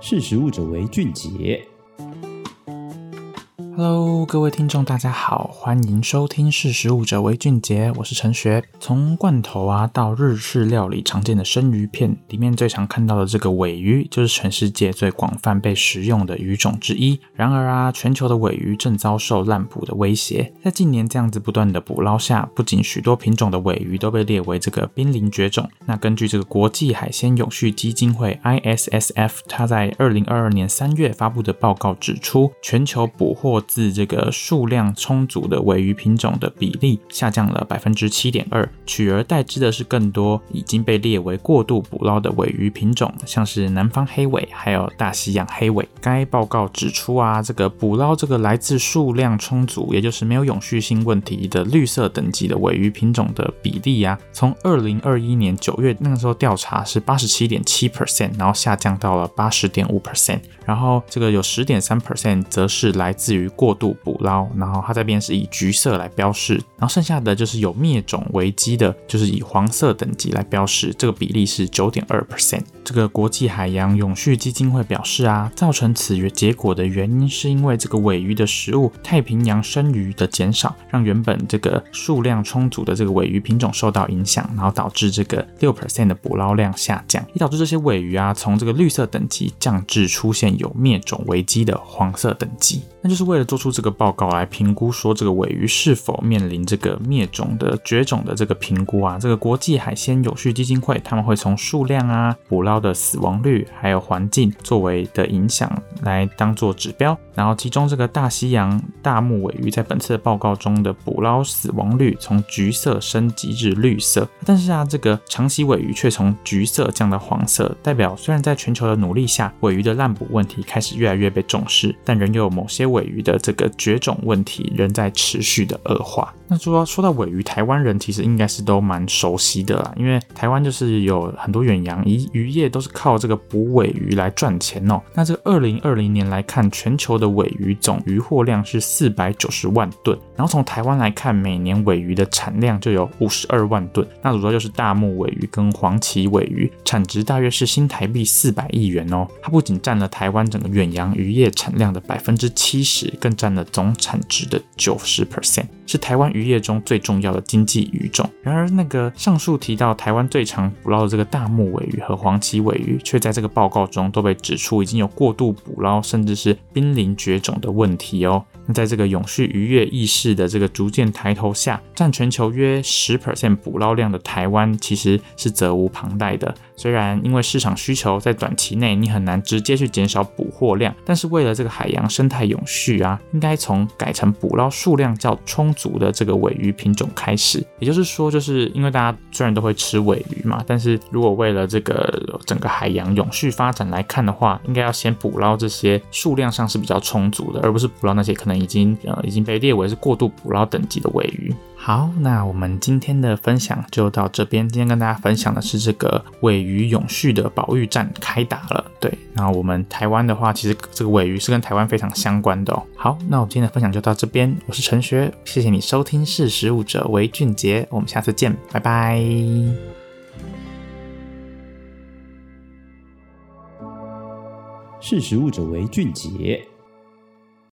识时务者为俊杰。Hello，各位听众，大家好，欢迎收听《识食物者为俊杰》，我是陈学。从罐头啊到日式料理常见的生鱼片，里面最常看到的这个尾鱼，就是全世界最广泛被食用的鱼种之一。然而啊，全球的尾鱼正遭受滥捕的威胁。在近年这样子不断的捕捞下，不仅许多品种的尾鱼都被列为这个濒临绝种。那根据这个国际海鲜永续基金会 ISSF，它在二零二二年三月发布的报告指出，全球捕获自这个数量充足的尾鱼品种的比例下降了百分之七点二，取而代之的是更多已经被列为过度捕捞的尾鱼品种，像是南方黑尾还有大西洋黑尾。该报告指出啊，这个捕捞这个来自数量充足，也就是没有永续性问题的绿色等级的尾鱼品种的比例啊，从二零二一年九月那个时候调查是八十七点七 percent，然后下降到了八十点五 percent，然后这个有十点三 percent 则是来自于过度捕捞，然后它这边是以橘色来标示，然后剩下的就是有灭种危机的，就是以黄色等级来标示，这个比例是九点二 percent。这个国际海洋永续基金会表示啊，造成此结果的原因是因为这个尾鱼的食物太平洋生鱼的减少，让原本这个数量充足的这个尾鱼品种受到影响，然后导致这个六 percent 的捕捞量下降，也导致这些尾鱼啊从这个绿色等级降至出现有灭种危机的黄色等级。那就是为了做出这个报告来评估，说这个尾鱼是否面临这个灭种的绝种的这个评估啊。这个国际海鲜永续基金会他们会从数量啊、捕捞的死亡率，还有环境作为的影响。来当做指标。然后其中这个大西洋大目尾鱼在本次的报告中的捕捞死亡率从橘色升级至绿色，但是啊，这个长鳍尾鱼却从橘色降到黄色，代表虽然在全球的努力下，尾鱼的滥捕问题开始越来越被重视，但仍有某些。尾鱼的这个绝种问题仍在持续的恶化。那说说到尾鱼，台湾人其实应该是都蛮熟悉的啦，因为台湾就是有很多远洋渔渔业都是靠这个捕尾鱼来赚钱哦。那这个二零二零年来看，全球的尾鱼总渔获量是四百九十万吨，然后从台湾来看，每年尾鱼的产量就有五十二万吨。那主要就是大目尾鱼跟黄鳍尾鱼，产值大约是新台币四百亿元哦。它不仅占了台湾整个远洋渔业产量的百分之七十，更占了总产值的九十 percent。是台湾渔业中最重要的经济鱼种。然而，那个上述提到台湾最常捕捞的这个大目尾鱼和黄鳍尾鱼，却在这个报告中都被指出已经有过度捕捞，甚至是濒临绝种的问题哦。那在这个永续渔业意识的这个逐渐抬头下，占全球约十 percent 捕捞量的台湾，其实是责无旁贷的。虽然因为市场需求在短期内你很难直接去减少捕获量，但是为了这个海洋生态永续啊，应该从改成捕捞数量较充足的这个尾鱼品种开始。也就是说，就是因为大家虽然都会吃尾鱼嘛，但是如果为了这个整个海洋永续发展来看的话，应该要先捕捞这些数量上是比较充足的，而不是捕捞那些可能已经呃已经被列为是过度捕捞等级的尾鱼。好，那我们今天的分享就到这边。今天跟大家分享的是这个尾鱼永续的保育战开打了。对，那我们台湾的话，其实这个尾鱼是跟台湾非常相关的哦。好，那我今天的分享就到这边。我是陈学，谢谢你收听《识食物者为俊杰》，我们下次见，拜拜。识食物者为俊杰。